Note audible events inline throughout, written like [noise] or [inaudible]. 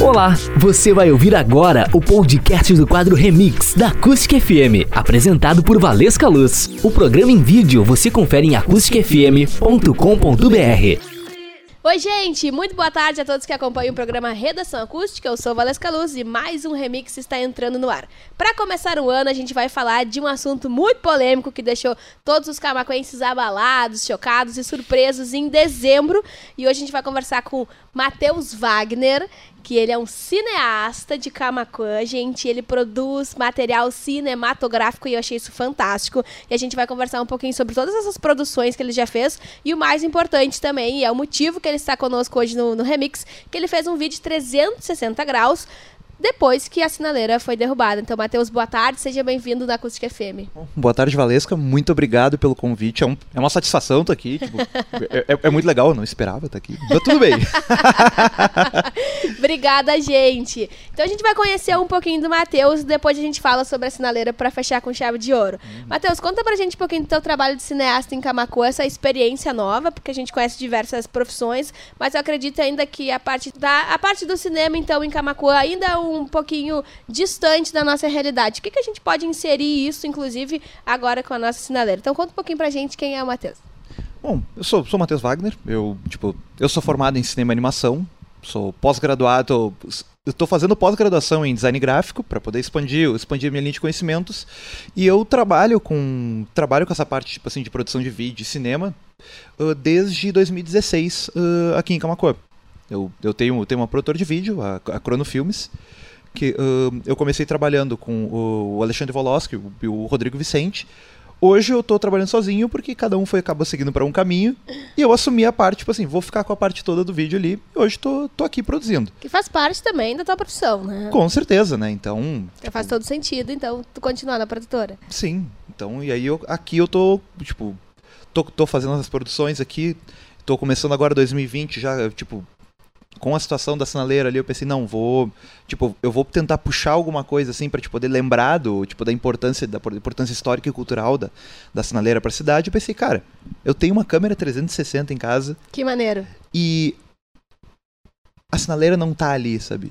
Olá, você vai ouvir agora o podcast do quadro Remix da Acústica FM, apresentado por Valesca Luz. O programa em vídeo você confere em acusticfm.com.br. Oi, gente! Muito boa tarde a todos que acompanham o programa Redação Acústica. Eu sou Valesca Luz e mais um remix está entrando no ar. Para começar o ano, a gente vai falar de um assunto muito polêmico que deixou todos os camacuenses abalados, chocados e surpresos em dezembro. E hoje a gente vai conversar com Matheus Wagner, que ele é um cineasta de Camacuã, gente. Ele produz material cinematográfico e eu achei isso fantástico. E a gente vai conversar um pouquinho sobre todas essas produções que ele já fez. E o mais importante também, e é o motivo que ele está conosco hoje no, no Remix, que ele fez um vídeo de 360 graus depois que a sinaleira foi derrubada. Então, Matheus, boa tarde, seja bem-vindo na Acústica FM. Boa tarde, Valesca, muito obrigado pelo convite, é, um, é uma satisfação estar aqui, tipo, [laughs] é, é, é, muito legal, eu não esperava estar aqui, mas tudo bem. [laughs] [laughs] Obrigada, gente. Então, a gente vai conhecer um pouquinho do Matheus, depois a gente fala sobre a sinaleira para fechar com chave de ouro. Uhum. Matheus, conta pra gente um pouquinho do teu trabalho de cineasta em Camacuã, essa experiência nova, porque a gente conhece diversas profissões, mas eu acredito ainda que a parte, da, a parte do cinema, então, em Camacuã ainda é um pouquinho distante da nossa realidade. O que, que a gente pode inserir isso, inclusive, agora com a nossa sinaleira? Então conta um pouquinho pra gente quem é o Matheus. Bom, eu sou, sou o Matheus Wagner, eu, tipo, eu sou formado em cinema e animação, sou pós-graduado, eu estou fazendo pós-graduação em design gráfico para poder expandir, expandir minha linha de conhecimentos e eu trabalho com trabalho com essa parte tipo assim de produção de vídeo e cinema uh, desde 2016 uh, aqui em Camacuã. Eu, eu tenho, tenho uma produtora de vídeo, a, a Crono Filmes, que uh, eu comecei trabalhando com o Alexandre Voloski e o Rodrigo Vicente. Hoje eu tô trabalhando sozinho porque cada um foi acabou seguindo para um caminho e eu assumi a parte, tipo assim, vou ficar com a parte toda do vídeo ali e hoje tô, tô aqui produzindo. Que faz parte também da tua profissão, né? Com certeza, né? Então. Tipo... Faz todo sentido, então, tu continuar na produtora. Sim. Então, e aí eu, aqui eu tô, tipo, tô, tô fazendo as produções aqui, tô começando agora 2020 já, tipo, com a situação da sinaleira ali, eu pensei, não, vou, tipo, eu vou tentar puxar alguma coisa assim para te poder lembrar do, tipo, da importância da importância histórica e cultural da, da sinaleira para a cidade. Eu pensei, cara, eu tenho uma câmera 360 em casa. Que maneiro. E a sinaleira não tá ali, sabe?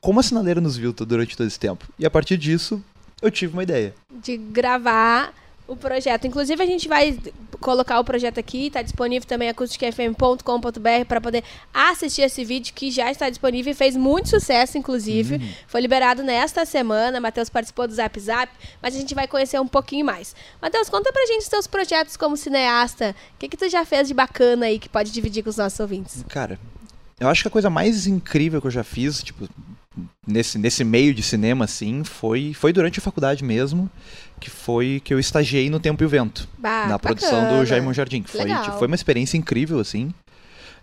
Como a sinaleira nos viu durante todo esse tempo? E a partir disso, eu tive uma ideia. De gravar o projeto. Inclusive, a gente vai colocar o projeto aqui, está disponível também acusticfm.com.br para poder assistir esse vídeo que já está disponível e fez muito sucesso, inclusive. Uhum. Foi liberado nesta semana, Matheus participou do Zap Zap, mas a gente vai conhecer um pouquinho mais. Matheus, conta pra gente os seus projetos como cineasta. O que, que tu já fez de bacana aí que pode dividir com os nossos ouvintes? Cara, eu acho que a coisa mais incrível que eu já fiz, tipo, nesse, nesse meio de cinema, assim, foi, foi durante a faculdade mesmo, que foi que eu estagiei no Tempo e o Vento, bah, na produção do Jaime Jardim. Foi, tipo, foi uma experiência incrível, assim.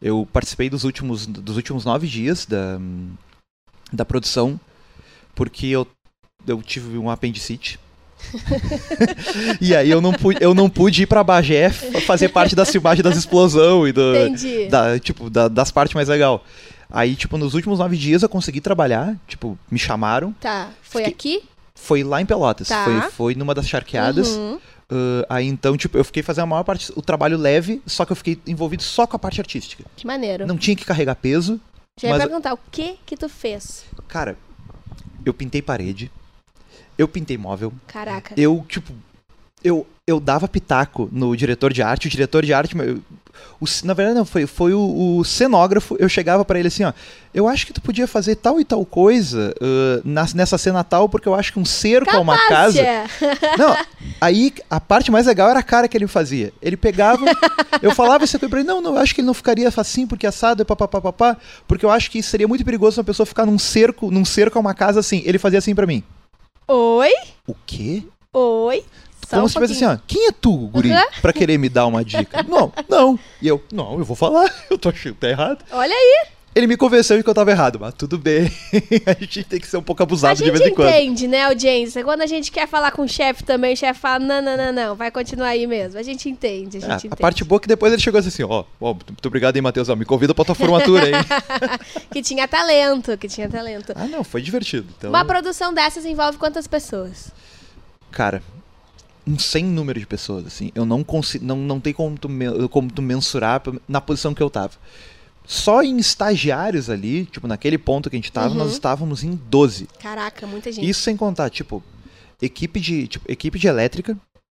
Eu participei dos últimos, dos últimos nove dias da, da produção, porque eu, eu tive um apendicite. [laughs] e aí eu não pude, eu não pude ir pra Bagé fazer parte da filmagem das explosões e do, da, tipo, da, das partes mais legais. Aí, tipo, nos últimos nove dias eu consegui trabalhar, tipo, me chamaram. Tá. Foi Fiquei... aqui? Foi lá em Pelotas. Tá. Foi, foi numa das charqueadas. Uhum. Uh, aí então, tipo, eu fiquei fazendo a maior parte, o trabalho leve, só que eu fiquei envolvido só com a parte artística. Que maneiro. Não tinha que carregar peso. Já mas... ia perguntar, o que que tu fez? Cara, eu pintei parede, eu pintei móvel. Caraca. Eu, tipo, eu, eu dava pitaco no diretor de arte, o diretor de arte, eu, o, na verdade não, foi, foi o, o cenógrafo, eu chegava para ele assim, ó, eu acho que tu podia fazer tal e tal coisa uh, na, nessa cena tal, porque eu acho que um cerco a uma casa... [laughs] Não, aí a parte mais legal era a cara que ele fazia. Ele pegava, eu falava isso pra ele, não, não, eu acho que ele não ficaria assim, porque assado é papapá, porque eu acho que seria muito perigoso uma pessoa ficar num cerco, num cerco a uma casa assim. Ele fazia assim para mim. Oi? O quê? Oi? Como um se tivesse assim, ó, quem é tu, guri, uhum. pra querer me dar uma dica? [laughs] não, não. E eu, não, eu vou falar, [laughs] eu tô achando que tá errado. Olha aí. Ele me convenceu de que eu tava errado, mas tudo bem. [laughs] a gente tem que ser um pouco abusado de vez em quando. A gente entende, né, audiência? Quando a gente quer falar com o chefe também, o chefe fala, não, não, não, não, vai continuar aí mesmo. A gente entende, a gente é, entende. A parte boa é que depois ele chegou assim, ó, ó, muito obrigado aí, Matheus, ó, me convida pra tua formatura aí. [laughs] que tinha talento, que tinha talento. Ah, não, foi divertido. Então... Uma produção dessas envolve quantas pessoas? Cara, um sem número de pessoas, assim. Eu não consigo, não, não tem como tu, como tu mensurar na posição que eu tava. Só em estagiários ali, tipo, naquele ponto que a gente tava, Uhum. nós estávamos em 12. Caraca, muita gente. Isso sem contar, tipo, equipe de, tipo, equipe de elétrica,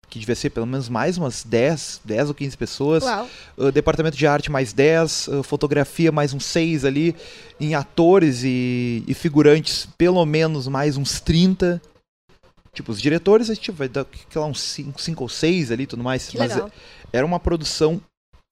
que devia ser pelo menos mais umas 10, 10 ou 15 pessoas. Uh, departamento de arte mais 10, uh, fotografia mais uns 6 ali, em atores e, e figurantes pelo menos mais uns 30. Tipo, os diretores, a gente vai dar, lá, uns 5 ou 6 ali e tudo mais. Que mas legal. era uma produção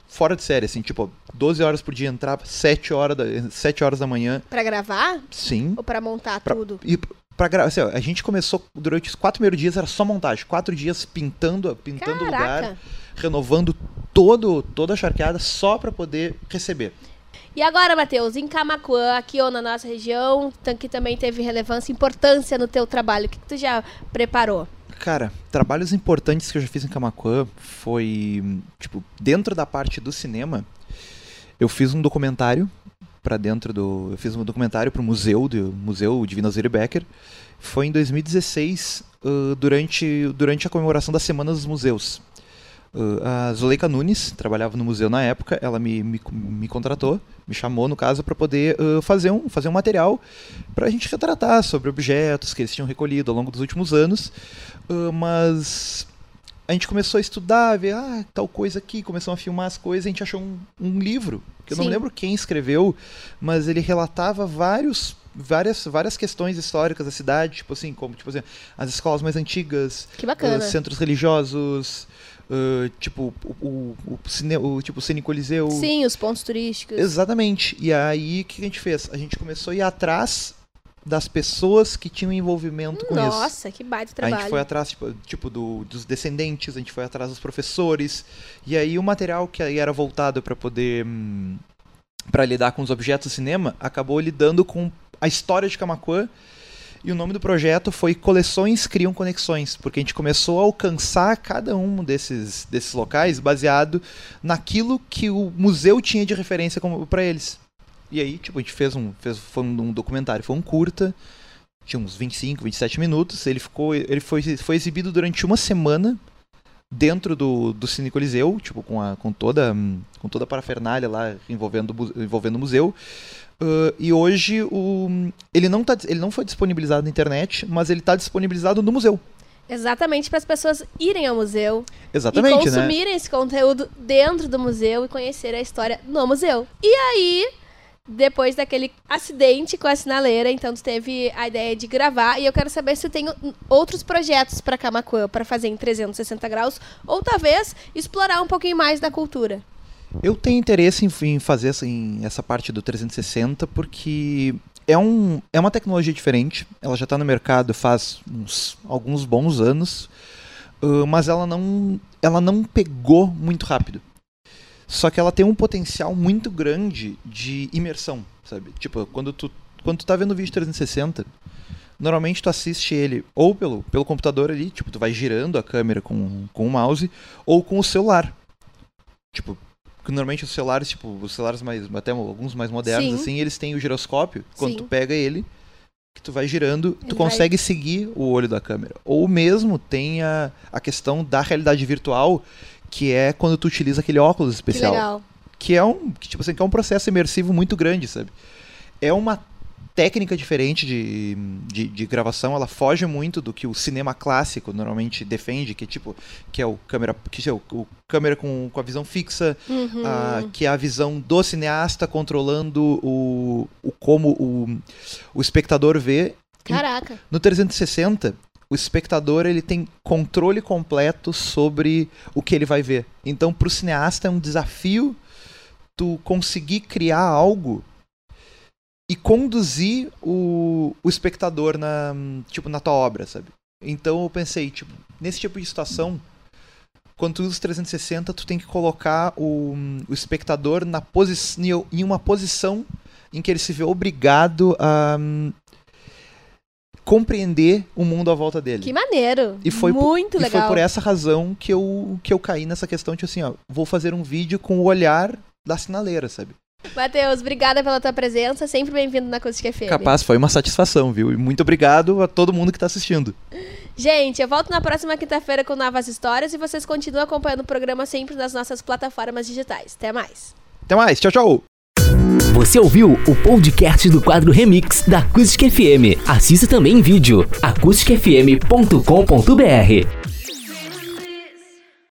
fora de série, assim, tipo, 12 horas por dia entrava, 7 horas da, 7 horas da manhã, Pra gravar sim. ou pra montar Pra- tudo? E pra gravar, assim, ó, a gente começou durante os quatro primeiros dias, era só montagem. Quatro dias pintando, pintando o lugar, renovando todo, toda a charqueada só pra poder receber. E agora, Matheus, em Camacuã, aqui ou na nossa região, que também teve relevância, importância no teu trabalho, o que, que tu já preparou? Cara, trabalhos importantes que eu já fiz em Camacuã foi, tipo, dentro da parte do cinema, eu fiz um documentário pra dentro do, eu fiz um documentário pro museu do Museu Divina Zeri Becker. Foi em 2016, ãh, durante durante a comemoração da Semana dos Museus. Ãh, a Zuleika Nunes trabalhava no museu na época, ela me, me, me contratou, me chamou no caso para poder ãh, fazer um fazer um material para a gente retratar sobre objetos que eles tinham recolhido ao longo dos últimos anos. Uh, mas a gente começou a estudar, a ver ah, tal coisa aqui, começou a filmar as coisas, a gente achou um, um livro, que eu Sim. não lembro quem escreveu, mas ele relatava vários várias várias questões históricas da cidade, tipo assim, como tipo assim, as escolas mais antigas, uh, centros religiosos, uh, tipo o, o, o, cine, o tipo o Cine Coliseu. Sim, os pontos turísticos. Exatamente. E aí o que a gente fez? A gente começou a ir atrás das pessoas que tinham envolvimento com isso. Nossa, que baita A trabalho. gente foi atrás, tipo, tipo, do- dos descendentes, a gente foi atrás dos professores. E aí o material que aí era voltado para poder. Hum, para lidar com os objetos do cinema, acabou lidando com a história de Camacuã. E o nome do projeto foi Coleções Criam Conexões, porque a gente começou a alcançar cada um desses, desses locais baseado naquilo que o museu tinha de referência para eles. E aí, tipo, a gente fez um, fez, foi um documentário, foi um curta, tinha uns 25, 27 minutos. Ele ficou, ele foi, foi exibido durante uma semana dentro do, do Cine Coliseu, tipo com, a, com toda com toda a parafernália lá envolvendo, envolvendo o museu. Ah, e hoje o, ele não tá, ele não foi disponibilizado na internet, mas ele está disponibilizado no museu. Exatamente para as pessoas irem ao museu Exatamente, e né? consumirem esse conteúdo dentro do museu e conhecer a história no museu. E aí, depois daquele acidente com a sinaleira, então tu teve a ideia de gravar e eu quero saber se tem outros projetos para Camacuã para fazer em 360 graus ou talvez explorar um pouquinho mais da cultura. Eu tenho interesse em, fazer assim, essa parte do 360 porque é, um, é uma tecnologia diferente. Ela já está no mercado faz uns, alguns bons anos, ah, mas ela não, ela não pegou muito rápido. Só que ela tem um potencial muito grande de imersão, sabe? Tipo, quando tu, quando tu tá vendo o vídeo 360, normalmente tu assiste ele ou pelo, pelo computador ali, tipo, tu vai girando a câmera com, com o mouse, ou com o celular. Tipo, normalmente os celulares, tipo, os celulares mais, até alguns mais modernos, Sim. assim, eles têm o giroscópio. Quando Sim. tu pega ele, que tu vai girando, tu Ele consegue seguir o olho da câmera. Ou mesmo tem a, a questão da realidade virtual, que é quando tu utiliza aquele óculos especial Que legal. que é um que, tipo assim, que é um processo imersivo muito grande, sabe? É uma técnica diferente de, de, de gravação, ela foge muito do que o cinema clássico normalmente defende, que é tipo, que é o câmera, que é o, o câmera com, com a visão fixa, Uhum. que é a visão do cineasta controlando o, o como o, o espectador vê. Caraca. No 360, o espectador ele tem controle completo sobre o que ele vai ver. Então, para o cineasta é um desafio tu conseguir criar algo e conduzir o, o espectador na tipo na tua obra, sabe? Então eu pensei, tipo, nesse tipo de situação, quando tu usa 360, tu tem que colocar o, o espectador na posi em uma posição em que ele se vê obrigado a compreender o mundo à volta dele. Que maneiro. E foi por- Muito e legal. foi por essa razão que eu, que eu caí nessa questão de assim, ó, vou fazer um vídeo com o olhar da sinaleira, sabe? Matheus, obrigada pela tua presença. Sempre bem-vindo na Acústica FM. Capaz, foi uma satisfação, viu? E muito obrigado a todo mundo que tá assistindo. Gente, eu volto na próxima quinta-feira com novas histórias e vocês continuam acompanhando o programa sempre nas nossas plataformas digitais. Até mais. Até mais, tchau, tchau! Você ouviu o podcast do quadro Remix da Acústica FM. Assista também em vídeo acusticfm.com.br.